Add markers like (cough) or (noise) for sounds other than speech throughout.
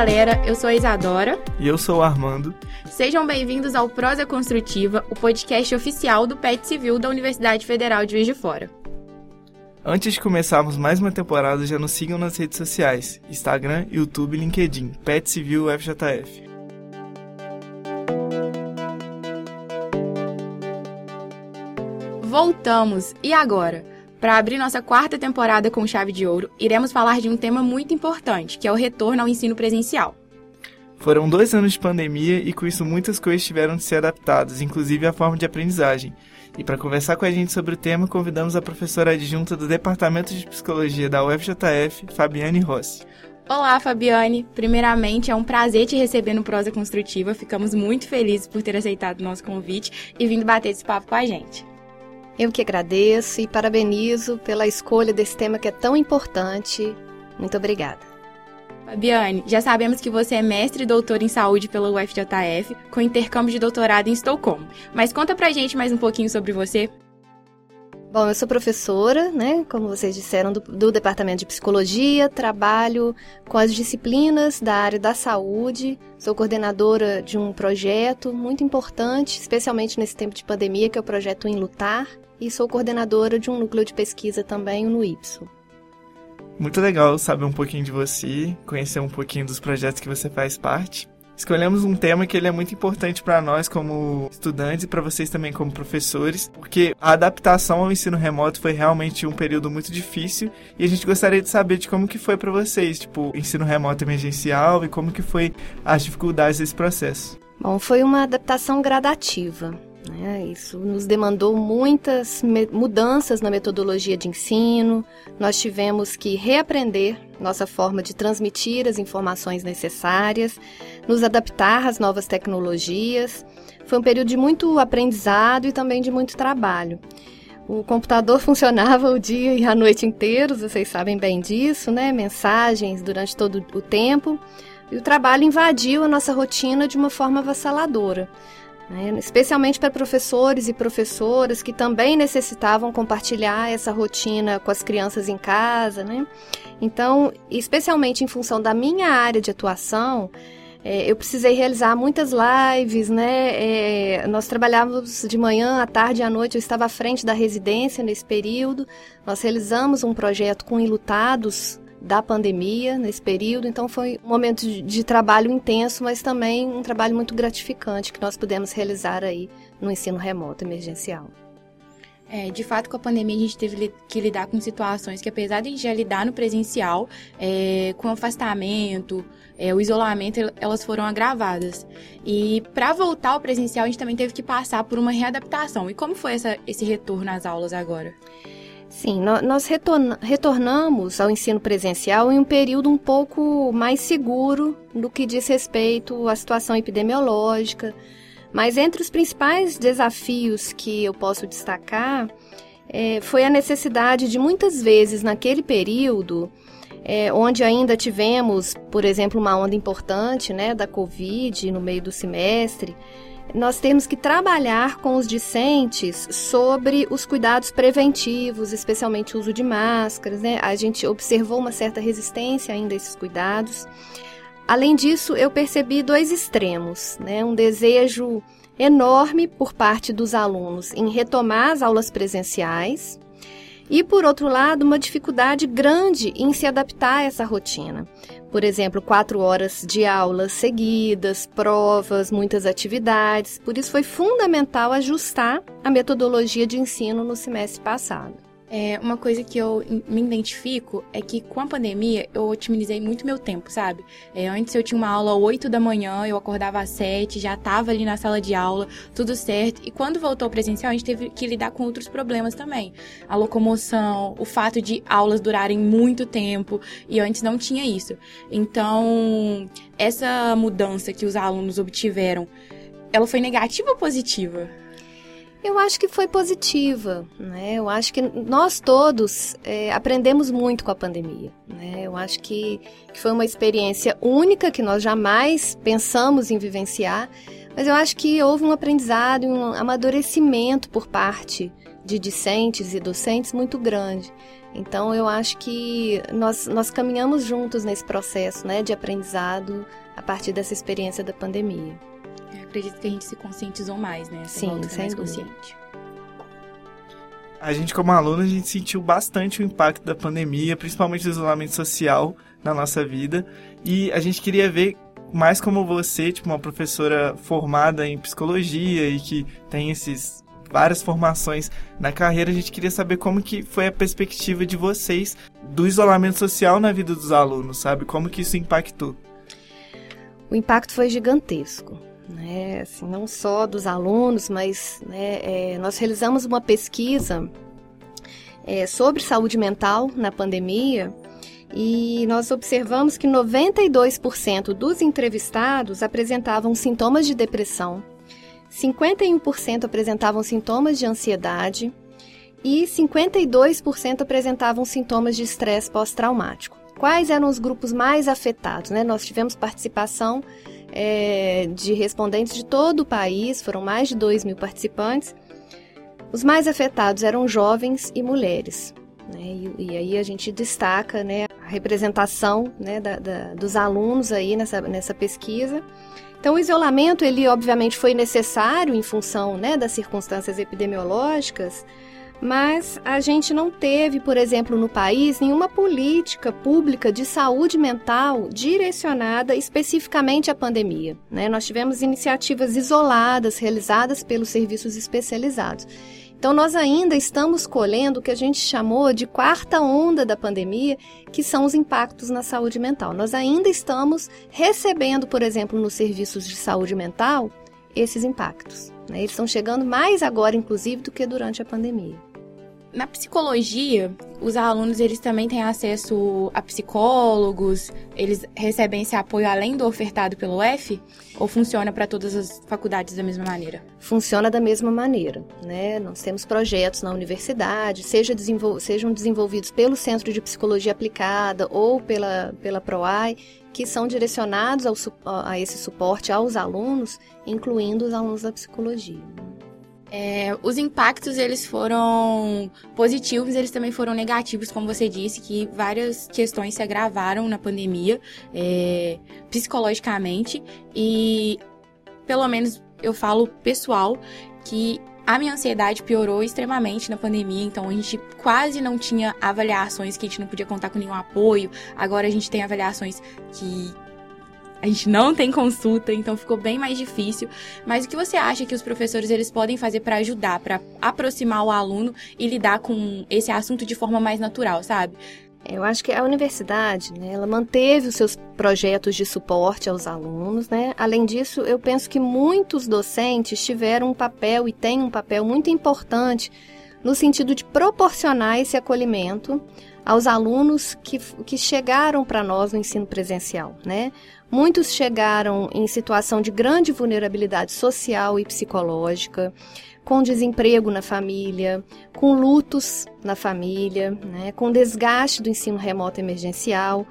galera, eu sou a Isadora. E eu sou o Armando. Sejam bem-vindos ao Prosa Construtiva, o podcast oficial do PET Civil da Universidade Federal de Juiz de Fora. Antes de começarmos mais uma temporada, já nos sigam nas redes sociais: Instagram, YouTube e LinkedIn, PET Civil FJF. Voltamos! E agora? Para abrir nossa quarta temporada com chave de ouro, iremos falar de um tema muito importante, que é o retorno ao ensino presencial. Foram dois anos de pandemia e com isso muitas coisas tiveram de ser adaptadas, inclusive a forma de aprendizagem. E para conversar com a gente sobre o tema, convidamos a professora adjunta do Departamento de Psicologia da UFJF, Fabiane Rossi. Olá, Fabiane. Primeiramente, é um prazer te receber no Prosa Construtiva. Ficamos muito felizes por ter aceitado o nosso convite e vindo bater esse papo com a gente. Eu que agradeço e parabenizo pela escolha desse tema que é tão importante. Muito obrigada. Fabiane, já sabemos que você é mestre e doutor em saúde pela UFJF, com intercâmbio de doutorado em Estocolmo. Mas conta pra gente mais um pouquinho sobre você. Bom, eu sou professora, né, como vocês disseram, do, do, Departamento de Psicologia, trabalho com as disciplinas da área da saúde, sou coordenadora de um projeto muito importante, especialmente nesse tempo de pandemia, que é o projeto Em Lutar, e sou coordenadora de um núcleo de pesquisa também no IPSO. Muito legal saber um pouquinho de você, conhecer um pouquinho dos projetos que você faz parte. Escolhemos um tema que ele é muito importante para nós como estudantes e para vocês também como professores, porque a adaptação ao ensino remoto foi realmente um período muito difícil e a gente gostaria de saber de como que foi para vocês, tipo, ensino remoto emergencial e como que foi as dificuldades desse processo. Bom, foi uma adaptação gradativa. Né? Isso nos demandou muitas mudanças na metodologia de ensino, nós tivemos que reaprender nossa forma de transmitir as informações necessárias, nos adaptar às novas tecnologias. Foi um período de muito aprendizado e também de muito trabalho. O computador (laughs) funcionava o dia e a noite inteiros, vocês sabem bem disso, né? Mensagens durante todo o tempo. E o trabalho invadiu a nossa rotina de uma forma avassaladora né? especialmente para professores e professoras que também necessitavam compartilhar essa rotina com as crianças em casa. Né? Então, especialmente em função da minha área de atuação, é, eu precisei realizar muitas lives, né? É, nós trabalhávamos de manhã, à tarde e à noite. Eu estava à frente da residência nesse período. Nós realizamos um projeto com ilutados da pandemia nesse período, então foi um momento de, de, trabalho intenso, mas também um trabalho muito gratificante que nós pudemos realizar aí no ensino remoto emergencial. É, de fato, com a pandemia, a gente teve que lidar com situações que, apesar de a gente já lidar no presencial, é, com afastamento, é, o isolamento, elas foram agravadas. E para voltar ao presencial, a gente também teve que passar por uma readaptação. E como foi essa, esse retorno às aulas agora? Sim, nós retornamos ao ensino presencial em um período um pouco mais seguro do que diz respeito à situação epidemiológica. Mas entre os principais desafios que eu posso destacar é, foi a necessidade de muitas vezes naquele período, é, onde ainda tivemos, por exemplo, uma onda importante né, da Covid no meio do semestre, nós temos que trabalhar com os discentes sobre os cuidados preventivos, especialmente o uso de máscaras. Né? A gente observou uma certa resistência ainda a esses cuidados. Além disso, eu percebi dois extremos, né? um desejo enorme por parte dos alunos em retomar as aulas presenciais, e, por outro lado, uma dificuldade grande em se adaptar a essa rotina. Por exemplo, quatro horas de aulas seguidas, provas, muitas atividades. Por isso, foi fundamental ajustar a metodologia de ensino no semestre passado. É, uma coisa que eu me identifico é que com a pandemia eu otimizei muito meu tempo, sabe? É, antes eu tinha uma aula às 8 da manhã, eu acordava às 7, já tava ali na sala de aula, tudo certo. E quando voltou presencial, a gente teve que lidar com outros problemas também. A locomoção, o fato de aulas durarem muito tempo, e antes não tinha isso. Então, essa mudança que os alunos obtiveram, ela foi negativa ou positiva? Eu acho que foi positiva, né? Eu acho que nós todos é, aprendemos muito com a pandemia, né? Eu acho que, que foi uma experiência única que nós jamais pensamos em vivenciar, mas eu acho que houve um aprendizado, um amadurecimento por parte de discentes e docentes muito grande. Então, eu acho que nós, nós caminhamos juntos nesse processo né, de aprendizado a partir dessa experiência da pandemia. Eu acredito que a gente se conscientizou mais, né? Essa Sim, sem mais consciente. A gente, como aluno, a gente sentiu bastante o impacto da pandemia, principalmente do isolamento social na nossa vida. E a gente queria ver mais como você, tipo, uma professora formada em psicologia e que tem esses várias formações na carreira, a gente queria saber como que foi a perspectiva de vocês do isolamento social na vida dos alunos, sabe? Como que isso impactou? O impacto foi gigantesco. Né? Assim, não só dos alunos, mas né, é, nós realizamos uma pesquisa é, sobre saúde mental na pandemia e nós observamos que 92% dos entrevistados apresentavam sintomas de depressão, 51% apresentavam sintomas de ansiedade e 52% apresentavam sintomas de estresse pós-traumático. Quais eram os grupos mais afetados? Né? Nós tivemos participação é, de respondentes de todo o país, foram mais de 2 mil participantes. Os mais afetados eram jovens e mulheres. Né? E, e, aí a gente destaca né, a representação né, da, da, dos alunos aí nessa, nessa pesquisa. Então, o isolamento, ele obviamente foi necessário em função né, das circunstâncias epidemiológicas, mas a gente não teve, por exemplo, no país, nenhuma política pública de saúde mental direcionada especificamente à pandemia. Né? Nós tivemos iniciativas isoladas, realizadas pelos serviços especializados. Então, nós ainda estamos colhendo o que a gente chamou de quarta onda da pandemia, que são os impactos na saúde mental. Nós ainda estamos recebendo, por exemplo, nos serviços de saúde mental, esses impactos. Né? Eles estão chegando mais agora, inclusive, do que durante a pandemia. Na psicologia, os alunos eles também têm acesso a psicólogos, eles recebem esse apoio além do ofertado pelo F? Ou funciona para todas as faculdades da mesma maneira? Funciona da mesma maneira. Né? Nós temos projetos na universidade, seja desenvol sejam desenvolvidos pelo Centro de Psicologia Aplicada ou pela, pela PROAI, que são direcionados ao, a esse suporte aos alunos, incluindo os alunos da psicologia. É, os impactos eles foram positivos, eles também foram negativos, como você disse, que várias questões se agravaram na pandemia é, psicologicamente e pelo menos eu falo pessoal que a minha ansiedade piorou extremamente na pandemia, então a gente quase não tinha avaliações que a gente não podia contar com nenhum apoio. Agora a gente tem avaliações que a gente não tem consulta, então ficou bem mais difícil. Mas o que você acha que os professores eles podem fazer para ajudar, para aproximar o aluno e lidar com esse assunto de forma mais natural, sabe? Eu acho que a universidade, né, ela manteve os seus projetos de suporte aos alunos, né? Além disso, eu penso que muitos docentes tiveram um papel e têm um papel muito importante no sentido de proporcionar esse acolhimento aos alunos que, que chegaram para nós no ensino presencial, né? Muitos chegaram em situação de grande vulnerabilidade social e psicológica, com desemprego na família, com lutos na família, né, com desgaste do ensino remoto emergencial,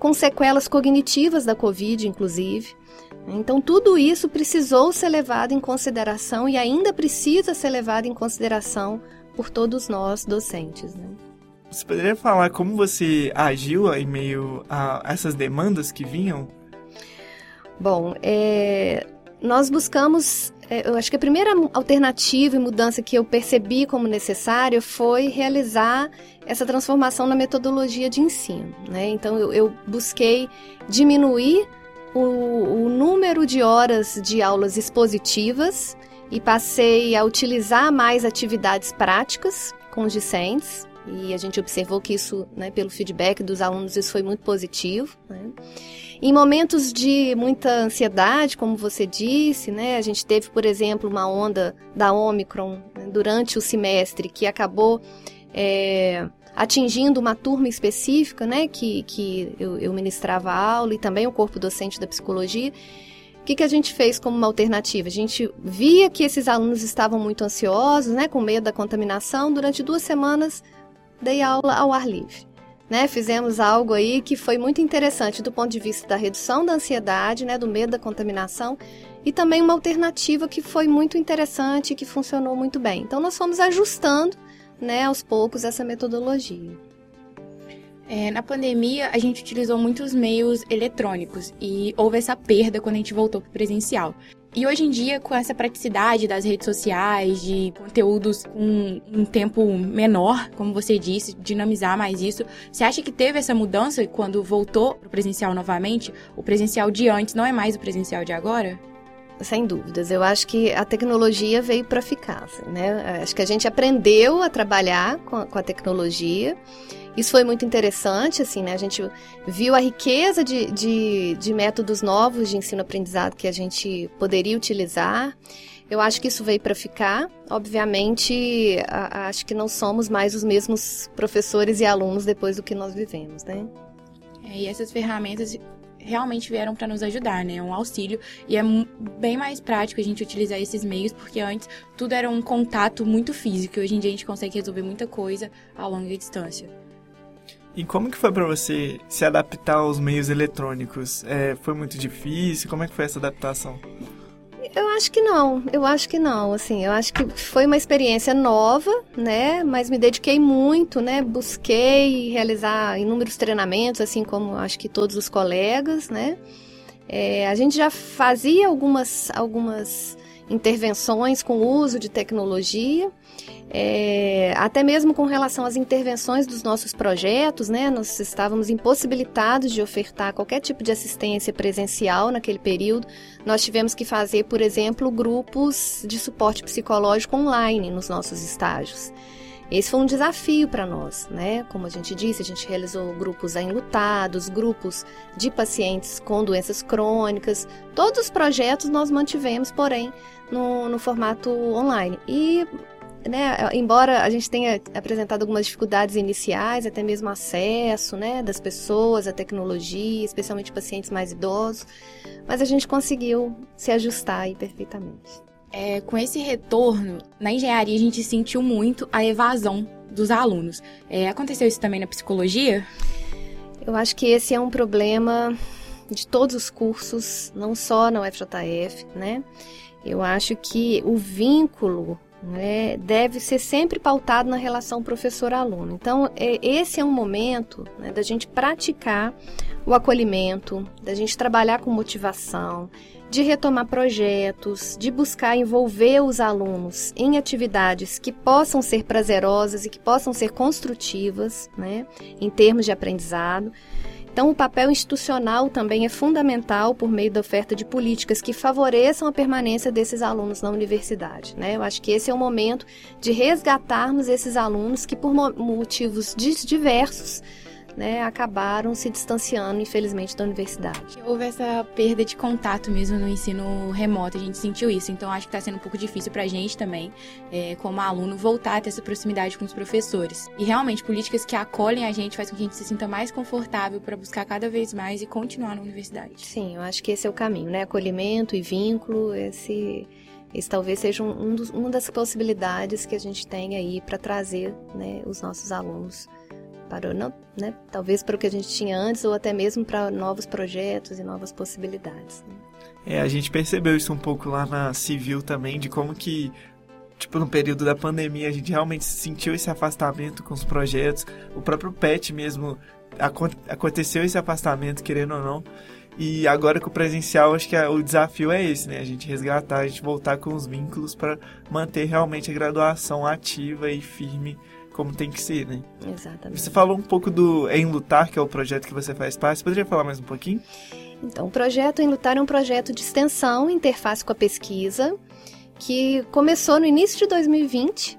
com sequelas cognitivas da Covid, inclusive. Então, tudo isso precisou ser levado em consideração e ainda precisa ser levado em consideração por todos nós docentes. Né? Você poderia falar como você agiu em meio a essas demandas que vinham? Bom, é, nós buscamos. É, eu acho que a primeira alternativa e mudança que eu percebi como necessária foi realizar essa transformação na metodologia de ensino. Né? Então, eu, eu busquei diminuir o, o número de horas de aulas expositivas e passei a utilizar mais atividades práticas com os discentes. E a gente observou que isso, né, pelo feedback dos alunos, isso foi muito positivo. Né? Em momentos de muita ansiedade, como você disse, né, a gente teve, por exemplo, uma onda da Omicron né, durante o semestre que acabou é, atingindo uma turma específica, né, que, que eu, eu ministrava aula e também o corpo docente da psicologia. O que, que a gente fez como uma alternativa? A gente via que esses alunos estavam muito ansiosos, né, com medo da contaminação. Durante duas semanas, dei aula ao ar livre né, fizemos algo aí que foi muito interessante do ponto de vista da redução da ansiedade, né, do medo da contaminação e também uma alternativa que foi muito interessante e que funcionou muito bem. Então nós fomos ajustando, né, aos poucos essa metodologia. É, na pandemia, a gente utilizou muitos meios eletrônicos e houve essa perda quando a gente voltou para o presencial. E hoje em dia, com essa praticidade das redes sociais, de conteúdos com um tempo menor, como você disse, dinamizar mais isso, você acha que teve essa mudança quando voltou para o presencial novamente? O presencial de antes não é mais o presencial de agora? Sem dúvidas. Eu acho que a tecnologia veio para ficar. Assim, né? Acho que a gente aprendeu a trabalhar com a, com a tecnologia. Isso foi muito interessante, assim, né? A gente viu a riqueza de, de, de métodos novos de ensino-aprendizado que a gente poderia utilizar. Eu acho que isso veio para ficar. Obviamente, a, acho que não somos mais os mesmos professores e alunos depois do que nós vivemos, né? É, e essas ferramentas realmente vieram para nos ajudar, né? É um auxílio e é bem mais prático a gente utilizar esses meios, porque antes tudo era um contato muito físico e hoje em dia a gente consegue resolver muita coisa a longa distância. E como que foi para você se adaptar aos meios eletrônicos? É, foi muito difícil? Como é que foi essa adaptação? Eu acho que não, eu acho que não, assim, eu acho que foi uma experiência nova, né, mas me dediquei muito, né, busquei realizar inúmeros treinamentos, assim como acho que todos os colegas, né, é, a gente já fazia algumas, algumas intervenções com o uso de tecnologia, é, até mesmo com relação às intervenções dos nossos projetos, né, nós estávamos impossibilitados de ofertar qualquer tipo de assistência presencial naquele período. Nós tivemos que fazer, por exemplo, grupos de suporte psicológico online nos nossos estágios. Esse foi um desafio para nós, né? Como a gente disse, a gente realizou grupos enlutados, grupos de pacientes com doenças crônicas. Todos os projetos nós mantivemos, porém, no, no formato online. E né, embora a gente tenha apresentado algumas dificuldades iniciais, até mesmo acesso, né, das pessoas à tecnologia, especialmente pacientes mais idosos, mas a gente conseguiu se ajustar aí perfeitamente. É, com esse retorno, na engenharia a gente sentiu muito a evasão dos alunos. É, aconteceu isso também na psicologia? Eu acho que esse é um problema de todos os cursos, não só na UFJF, né? Eu acho que o vínculo né, deve ser sempre pautado na relação professor-aluno. Então, é, esse é um momento né, da gente praticar o acolhimento, da gente trabalhar com motivação, de retomar projetos, de buscar envolver os alunos em atividades que possam ser prazerosas e que possam ser construtivas, né, em termos de aprendizado. Então, o papel institucional também é fundamental por meio da oferta de políticas que favoreçam a permanência desses alunos na universidade. Né? Eu acho que esse é o momento de resgatarmos esses alunos que, por motivos diversos, né, acabaram se distanciando, infelizmente, da universidade. Houve essa perda de contato mesmo no ensino remoto, a gente sentiu isso. Então, acho que está sendo um pouco difícil para a gente também, é, como aluno, voltar a ter essa proximidade com os professores. E realmente, políticas que acolhem a gente faz com que a gente se sinta mais confortável para buscar cada vez mais e continuar na universidade. Sim, eu acho que esse é o caminho, né? Acolhimento e vínculo, esse esse talvez seja um, um dos, uma das possibilidades que a gente tem aí para trazer né, os nossos alunos para não, né, talvez para o que a gente tinha antes ou até mesmo para novos projetos e novas possibilidades. Né? É, a gente percebeu isso um pouco lá na Civil também, de como que tipo, no período da pandemia, a gente realmente sentiu esse afastamento com os projetos. O próprio PET mesmo aconteceu esse afastamento, querendo ou não. E agora com o presencial, acho que o desafio é esse, né? A gente resgatar, a gente voltar com os vínculos para manter realmente a graduação ativa e firme como tem que ser, né? Exatamente. Você falou um pouco do Em Lutar, que é o projeto que você faz parte. Você poderia falar mais um pouquinho? Então, o projeto Em Lutar é um projeto de extensão, interface com a pesquisa, que começou no início de 2020.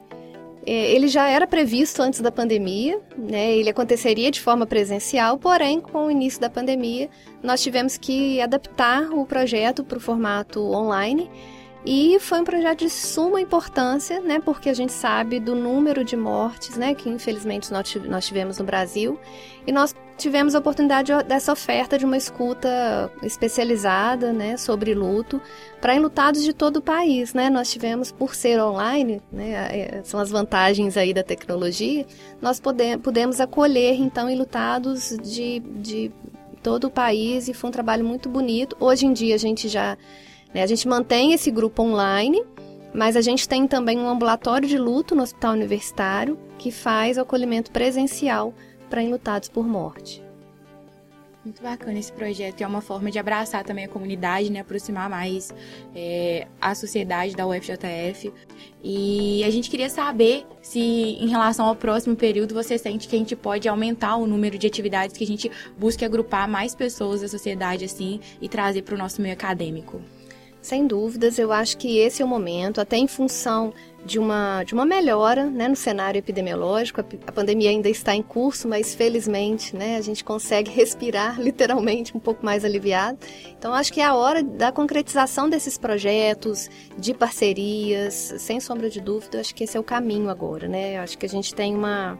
É, ele já era previsto antes da pandemia, né? ele aconteceria de forma presencial, porém, com o início da pandemia, nós tivemos que adaptar o projeto para o formato online e foi um projeto de suma importância, né, porque a gente sabe do número de mortes, né, que infelizmente nós tivemos no Brasil, e nós tivemos a oportunidade dessa oferta de uma escuta especializada, né, sobre luto, para enlutados de todo o país, né, nós tivemos, por ser online, né, é, são as vantagens aí da tecnologia, nós pudemos acolher, então, enlutados de, de todo o país, e foi um trabalho muito bonito. Hoje em dia a gente já Né? A gente mantém esse grupo online, mas a gente tem também um ambulatório de luto no Hospital Universitário que faz o acolhimento presencial para enlutados por morte. Muito bacana esse projeto. É uma forma de abraçar também a comunidade, né? Aproximar mais é, a sociedade da UFJF. E a gente queria saber se, em relação ao próximo período, você sente que a gente pode aumentar o número de atividades, que a gente busque agrupar mais pessoas da sociedade, assim, e trazer para o nosso meio acadêmico. Sem dúvidas, eu acho que esse é o momento, até em função de uma, de uma melhora né, no cenário epidemiológico. A, a, pandemia ainda está em curso, mas felizmente né, a gente consegue (laughs) respirar literalmente um pouco mais aliviado. Então, acho que é a hora da concretização desses projetos, de parcerias, sem sombra de dúvida, acho que esse é o caminho agora. Né? Acho que a gente tem uma,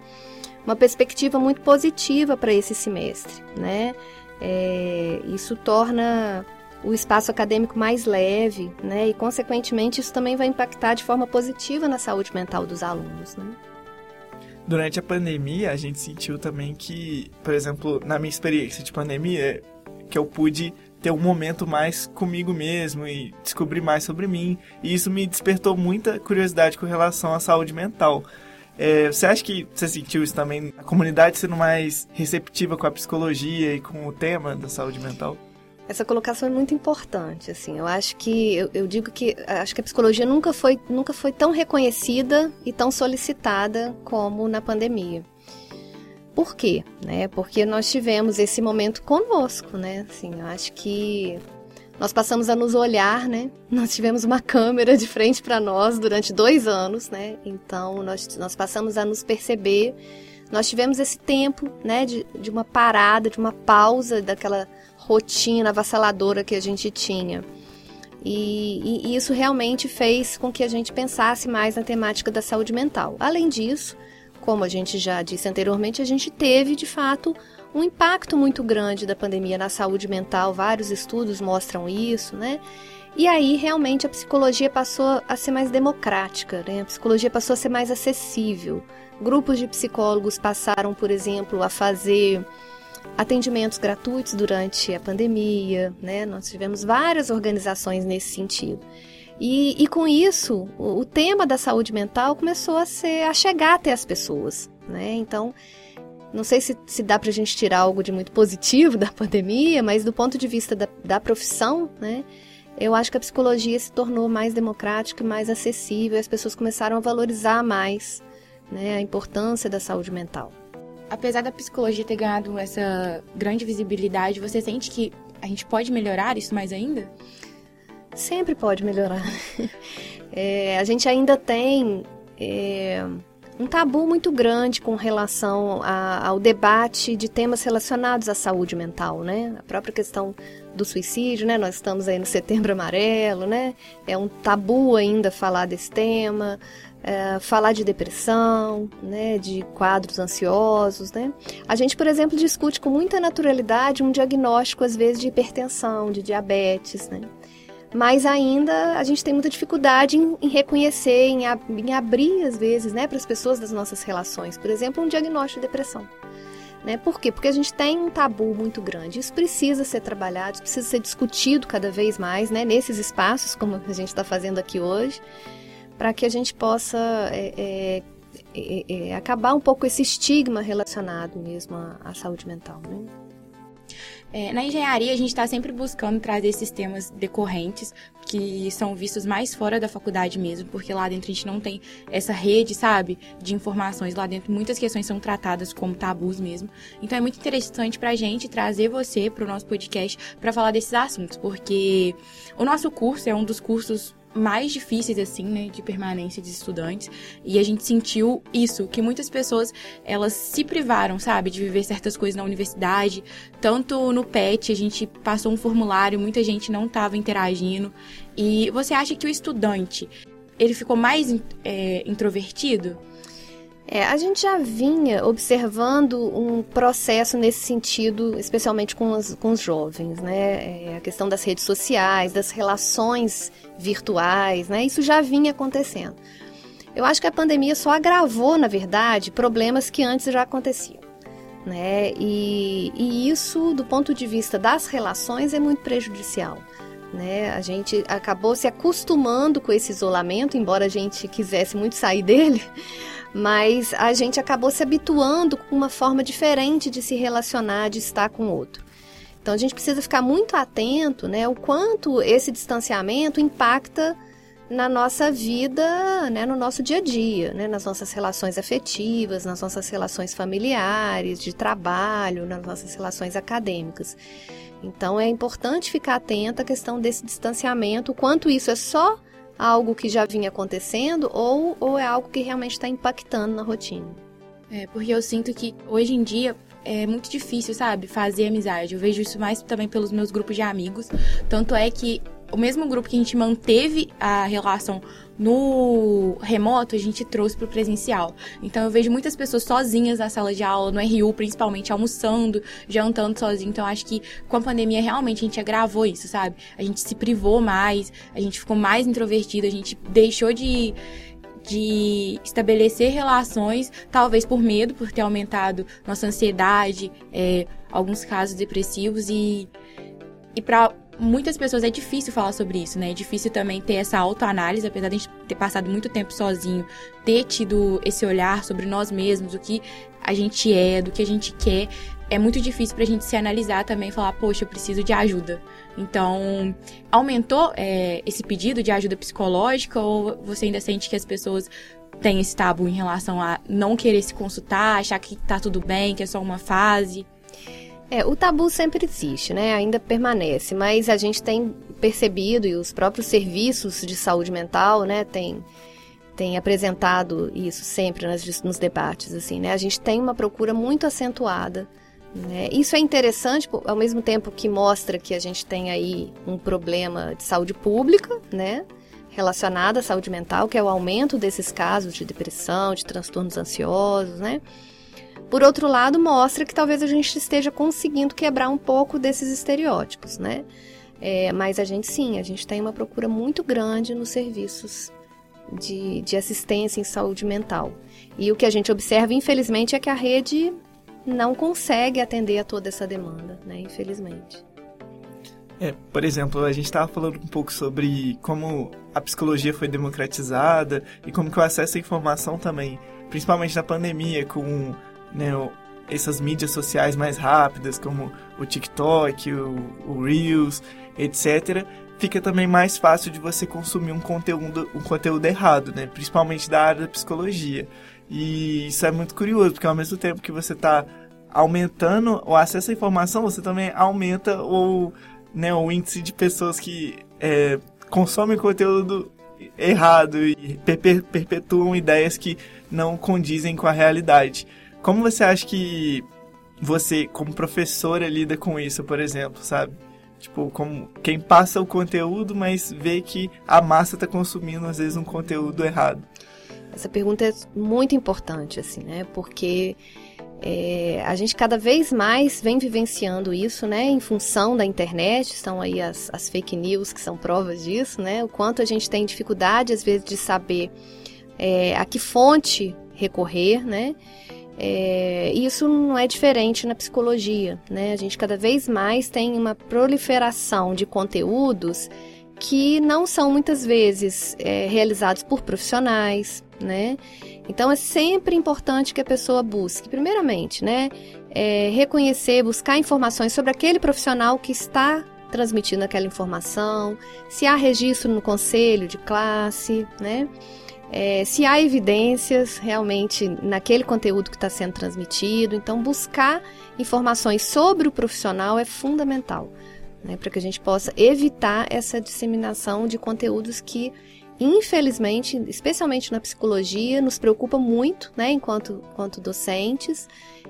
uma perspectiva muito positiva para esse semestre. Né? É, isso torna o espaço acadêmico mais leve, né? E, consequentemente, isso também vai impactar de forma positiva na saúde mental dos alunos, né? Durante a pandemia, a gente sentiu também que, por exemplo, na minha experiência de pandemia, que eu pude ter um momento mais comigo mesmo e descobrir mais sobre mim. E isso me despertou muita curiosidade com relação à saúde mental. É, você acha que você sentiu isso também? A comunidade sendo mais receptiva com a psicologia e com o tema da saúde mental? Essa colocação é muito importante, assim. Eu acho que eu, eu, digo que acho que a psicologia nunca foi nunca foi tão reconhecida e tão solicitada como na pandemia. Por quê? Né? Porque nós tivemos esse momento conosco, né? Assim, eu acho que nós passamos a nos olhar, né? (laughs) Nós tivemos uma câmera de frente para nós durante dois anos, né? Então nós, nós passamos a nos perceber. Nós tivemos esse tempo, né? De, de uma parada, de uma pausa daquela rotina avassaladora que a gente tinha. E, e, isso realmente fez com que a gente pensasse mais na temática da saúde mental. Além disso, como a gente já disse anteriormente, a gente teve de fato um impacto muito grande da pandemia na saúde mental, vários estudos mostram isso, né? E aí realmente a psicologia passou a ser mais democrática, né? A psicologia passou a ser mais acessível. Grupos de psicólogos passaram, por exemplo, a fazer atendimentos gratuitos durante a pandemia, né? Nós tivemos várias organizações nesse sentido. E, e com isso, o, o, tema da saúde mental começou a ser a chegar até as pessoas, né? Então, não sei se, se dá para a gente tirar algo de muito positivo (laughs) da pandemia, mas do ponto de vista da, da profissão, né? Eu acho que a psicologia se tornou mais democrática e mais acessível, e as pessoas começaram a valorizar mais né, a importância da saúde mental apesar da psicologia ter ganhado essa grande visibilidade, você sente que a gente pode melhorar isso mais ainda? Sempre pode melhorar. (laughs) É, a gente ainda tem é, um tabu muito grande com relação a, ao debate de temas relacionados à saúde mental, né? A própria questão do suicídio, né? Nós estamos aí no Setembro Amarelo, né? É um tabu ainda falar desse tema é, falar de depressão, né, de quadros ansiosos, né. A gente, por exemplo, discute com muita naturalidade um diagnóstico, às vezes, de hipertensão, de diabetes, né. Mas ainda a gente tem muita dificuldade em, em reconhecer, em, ab em, abrir, às vezes, né, para as pessoas das nossas relações. Por exemplo, um diagnóstico de depressão. Né? Por quê? Porque a gente tem um tabu muito grande. Isso precisa ser trabalhado, isso precisa ser discutido cada vez mais, né? Nesses espaços, como a gente está fazendo aqui hoje para que a gente possa é, é, é, é, acabar um pouco esse estigma relacionado mesmo à, à saúde mental. Né? É, na engenharia, a gente está sempre buscando trazer esses temas decorrentes, que são vistos mais fora da faculdade mesmo, porque lá dentro a gente não tem essa rede, sabe, de informações. Lá dentro muitas questões são tratadas como tabus mesmo. Então é muito interessante para a gente trazer você para o nosso podcast para falar desses assuntos, porque o nosso curso é um dos cursos mais difíceis, assim, né, de permanência de estudantes. E a gente sentiu isso, que muitas pessoas, elas se privaram, sabe, de viver certas coisas na universidade. Tanto no PET, a gente passou um formulário, muita gente não estava interagindo. E você acha que o estudante, ele ficou mais é, introvertido? É, a gente já vinha observando um processo nesse sentido, especialmente com os, com os jovens, né? É, a questão das redes sociais, das relações virtuais, né? Isso já vinha acontecendo. Eu acho que a pandemia só agravou, na verdade, problemas que antes já aconteciam. Né? E, e isso, do ponto de vista das relações, é muito prejudicial. né? A gente acabou se acostumando com esse isolamento, embora a gente quisesse muito sair (laughs) dele, mas a gente acabou se habituando com uma forma diferente de se relacionar, de estar com o outro. Então a gente precisa ficar muito atento, né, o quanto esse distanciamento impacta na nossa vida, né, no nosso dia a dia, né, nas nossas relações afetivas, nas nossas relações familiares, de trabalho, nas nossas relações acadêmicas. Então é importante ficar atento à questão desse distanciamento, o quanto isso é só algo que já vinha acontecendo ou, ou é algo que realmente está impactando na rotina. É, porque eu sinto que hoje em dia é muito difícil, sabe, fazer amizade. Eu vejo isso mais também pelos meus grupos de amigos. Tanto é que o mesmo grupo que a gente manteve a relação no remoto, a gente trouxe para o presencial. Então eu vejo muitas pessoas sozinhas na sala de aula, no RU, principalmente almoçando, jantando sozinho. Então acho que com a pandemia realmente a gente agravou isso, sabe? A gente se privou mais, a gente ficou mais introvertido, a gente deixou de de estabelecer relações, talvez por medo, por ter aumentado nossa ansiedade, é, alguns casos depressivos e e para muitas pessoas é difícil falar sobre isso, né? É difícil também ter essa autoanálise, apesar de a gente ter passado muito tempo sozinho, ter tido esse olhar sobre nós mesmos, o que a gente é, do que a gente quer. É muito difícil pra gente se analisar também e falar, poxa, eu preciso de ajuda. Então, aumentou é, esse pedido de ajuda psicológica ou você ainda sente que as pessoas têm esse tabu em relação a não querer se consultar, achar que tá tudo bem, que é só uma fase? É, o tabu sempre existe, né? Ainda permanece, mas a gente tem percebido e os próprios serviços de saúde mental, né, tem tem apresentado isso sempre nas, nos debates, assim, né? A gente tem uma procura muito acentuada. Né? Isso é interessante, ao mesmo tempo que mostra que a gente tem aí um problema de saúde pública, né? Relacionado à saúde mental, que é o aumento desses casos de depressão, de transtornos ansiosos, né? Por outro lado, mostra que talvez a gente esteja conseguindo quebrar um pouco desses estereótipos, né? É, mas a gente sim, a gente tem uma procura muito grande nos serviços de, de assistência em saúde mental. E o que a gente observa, infelizmente, é que a rede não consegue atender a toda essa demanda, né? Infelizmente. É, por exemplo, a gente estava falando um pouco sobre como a psicologia foi democratizada e como que o acesso à informação também, principalmente na pandemia, com né, essas mídias sociais mais rápidas, como o TikTok, o, o Reels, etc., fica também mais fácil de você consumir um conteúdo, um conteúdo errado, né? Principalmente da área da psicologia. E isso é muito curioso, porque ao mesmo tempo que você está aumentando o acesso à informação, você também aumenta o, né, o índice de pessoas que é, consomem conteúdo errado e perpetuam ideias que não condizem com a realidade. Como você acha que você, como professora, lida com isso, por exemplo, sabe? Tipo, como quem passa o conteúdo, mas vê que a massa está consumindo, às vezes, um conteúdo errado. Essa pergunta é muito importante, assim, né? Porque é, a gente cada vez mais vem vivenciando isso, né? Em função da internet, estão aí as, as fake news que são provas disso, né? O quanto a gente tem dificuldade, às vezes, de saber é, a que fonte recorrer, né? É, isso não é diferente na psicologia, né? A gente cada vez mais tem uma proliferação de conteúdos que não são muitas vezes é, realizados por profissionais, né? Então é sempre importante que a pessoa busque, primeiramente, né, é, reconhecer, buscar informações sobre aquele profissional que está transmitindo aquela informação, se há registro no conselho de classe, né? É, se há evidências realmente naquele conteúdo que está sendo transmitido. Então, buscar informações sobre o profissional é fundamental, né, para que a gente possa evitar essa disseminação de conteúdos que, infelizmente, especialmente na psicologia, nos preocupa muito, né, enquanto, enquanto docentes,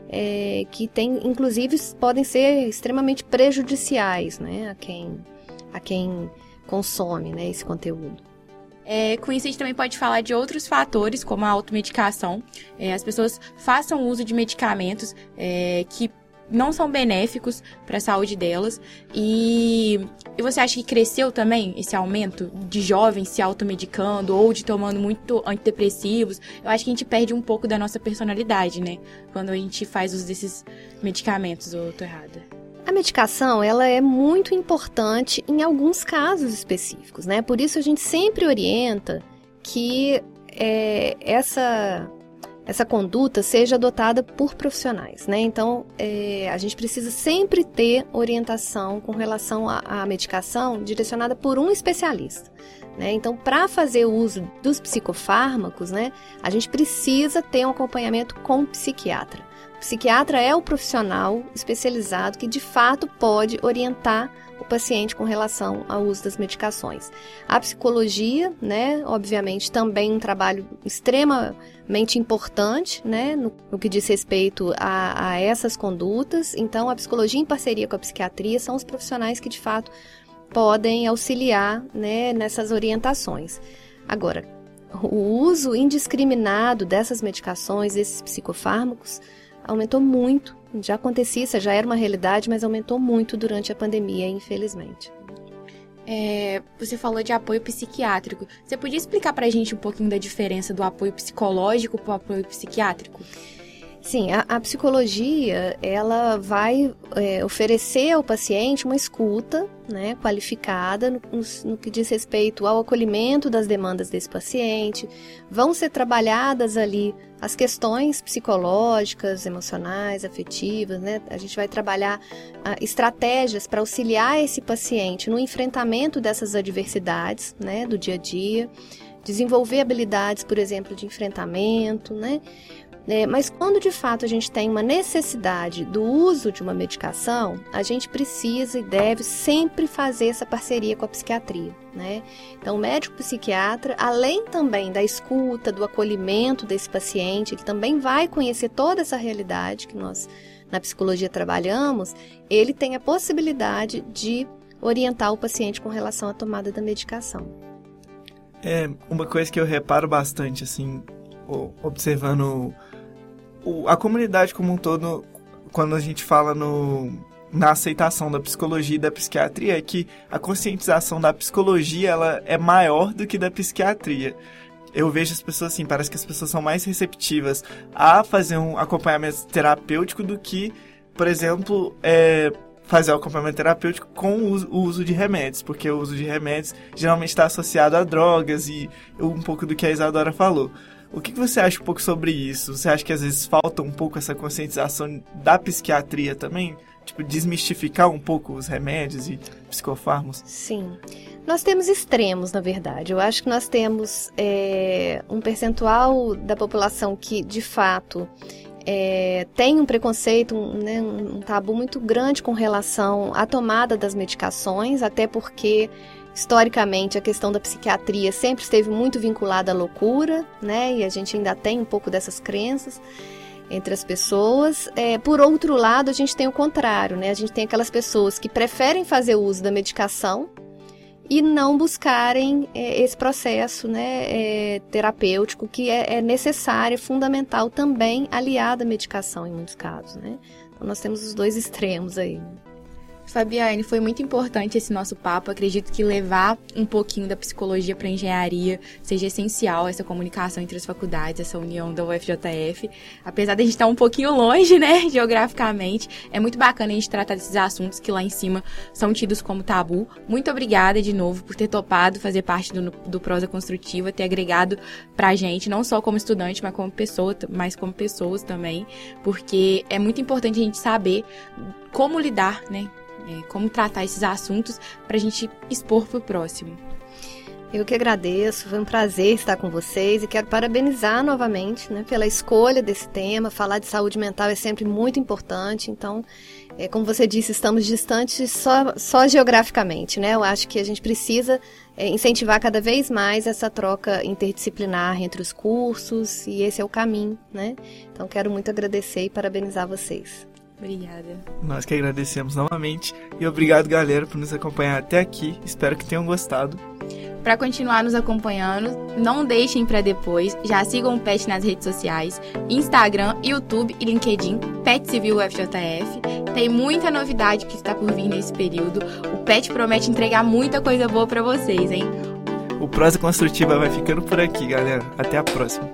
é, que tem, inclusive, podem ser extremamente prejudiciais né, a, quem, a quem consome né, esse conteúdo. É, com isso, a gente também pode falar de outros fatores, como a automedicação. É, as pessoas façam uso de medicamentos é, que não são benéficos para a saúde delas. E, e você acha que cresceu também esse aumento de jovens se automedicando ou de tomando muito antidepressivos? Eu acho que a gente perde um pouco da nossa personalidade, né? Quando a gente faz uso desses medicamentos, ou eu tô errada? A medicação, ela é muito importante em alguns casos específicos, né? Por isso a gente sempre orienta que é, essa essa conduta seja adotada por profissionais, né? Então, é, a gente precisa sempre ter orientação com relação à medicação direcionada por um especialista. Né? Então, para fazer uso dos psicofármacos, né, a gente precisa ter um acompanhamento com o psiquiatra. O psiquiatra é o profissional especializado que de fato pode orientar o paciente com relação ao uso das medicações. A psicologia, né, obviamente, também um trabalho extremamente importante, né, no, no que diz respeito a, a essas condutas. Então, a psicologia em parceria com a psiquiatria são os profissionais que de fato podem auxiliar né, nessas orientações. Agora, o uso indiscriminado dessas medicações, desses psicofármacos, aumentou muito. Já acontecia, isso já era uma realidade, mas aumentou muito durante a pandemia, infelizmente. É, você falou de apoio psiquiátrico. Você podia explicar para a gente um pouquinho da diferença do apoio psicológico para o apoio psiquiátrico? Sim, a, a psicologia ela vai é, oferecer ao paciente uma escuta né, qualificada no, no, que diz respeito ao acolhimento das demandas desse paciente. Vão ser trabalhadas ali as questões psicológicas, emocionais, afetivas, né? A gente vai trabalhar estratégias para auxiliar esse paciente no enfrentamento dessas adversidades, né, do dia a dia, desenvolver habilidades, por exemplo, de enfrentamento, né? É, mas quando de fato a gente tem uma necessidade do uso de uma medicação, a gente precisa e deve sempre fazer essa parceria com a psiquiatria. Né? Então, o médico psiquiatra, além também da escuta, do acolhimento desse paciente, ele também vai conhecer toda essa realidade que nós na psicologia trabalhamos, ele tem a possibilidade de orientar o paciente com relação à tomada da medicação. É uma coisa que eu reparo bastante, assim, observando o, a comunidade como um todo, quando a gente fala no, na aceitação da psicologia e da psiquiatria, é que a conscientização da psicologia ela é maior do que da psiquiatria. Eu vejo as pessoas assim, parece que as pessoas são mais receptivas a fazer um acompanhamento terapêutico do que, por exemplo, é, fazer o acompanhamento terapêutico com o uso, o uso, de remédios, porque o uso de remédios geralmente está associado a drogas e um pouco do que a Isadora falou. O que você acha um pouco sobre isso? Você acha que às vezes falta um pouco essa conscientização da psiquiatria também? Tipo, desmistificar um pouco os remédios e psicofármacos? Sim. Nós temos extremos, na verdade. Eu acho que nós temos é, um percentual da população que, de fato, é, tem um preconceito, um, né, um tabu muito grande com relação à tomada das medicações, até porque Historicamente, a questão da psiquiatria sempre esteve muito vinculada à loucura, né? E a gente ainda tem um pouco dessas crenças entre as pessoas. É, por outro lado, a gente tem o contrário, né? A gente tem aquelas pessoas que preferem fazer uso da medicação e não buscarem é, esse processo né, é, terapêutico que é, é necessário, fundamental também, aliado à medicação em muitos casos. Né? Então, nós temos os dois (laughs) extremos aí. Fabiane, foi muito importante esse nosso papo. Acredito que levar um pouquinho da psicologia para engenharia seja essencial, essa comunicação entre as faculdades, essa união da UFJF. Apesar de a gente estar um pouquinho longe, né, (laughs) geograficamente, é muito bacana a gente tratar desses assuntos que lá em cima são tidos como tabu. Muito obrigada de novo por ter topado fazer parte do, do Prosa Construtiva, ter agregado para a gente, não só como estudante, mas como pessoa, mas como pessoas também, porque é muito importante a gente saber como lidar, né, é, como tratar esses assuntos para a gente expor para o próximo. Eu que agradeço, foi um prazer estar com vocês e quero parabenizar novamente né, pela escolha desse tema. Falar de saúde mental é sempre muito importante, então, é, como você disse, estamos distantes só, só geograficamente. Né? Eu acho que a gente precisa é, incentivar cada vez mais essa troca interdisciplinar entre os cursos e esse é o caminho. Né? Então, quero muito agradecer e parabenizar vocês. Obrigada. Nós que agradecemos novamente e obrigado, galera, por nos acompanhar até aqui. Espero que tenham gostado. Para continuar nos acompanhando, não deixem para depois. Já sigam o PET nas redes sociais: Instagram, YouTube e LinkedIn, PET Civil UFJF. Tem muita novidade que está por vir nesse período. O PET promete entregar muita coisa boa para vocês, hein? O Prosa Construtiva vai ficando por aqui, galera. Até a próxima.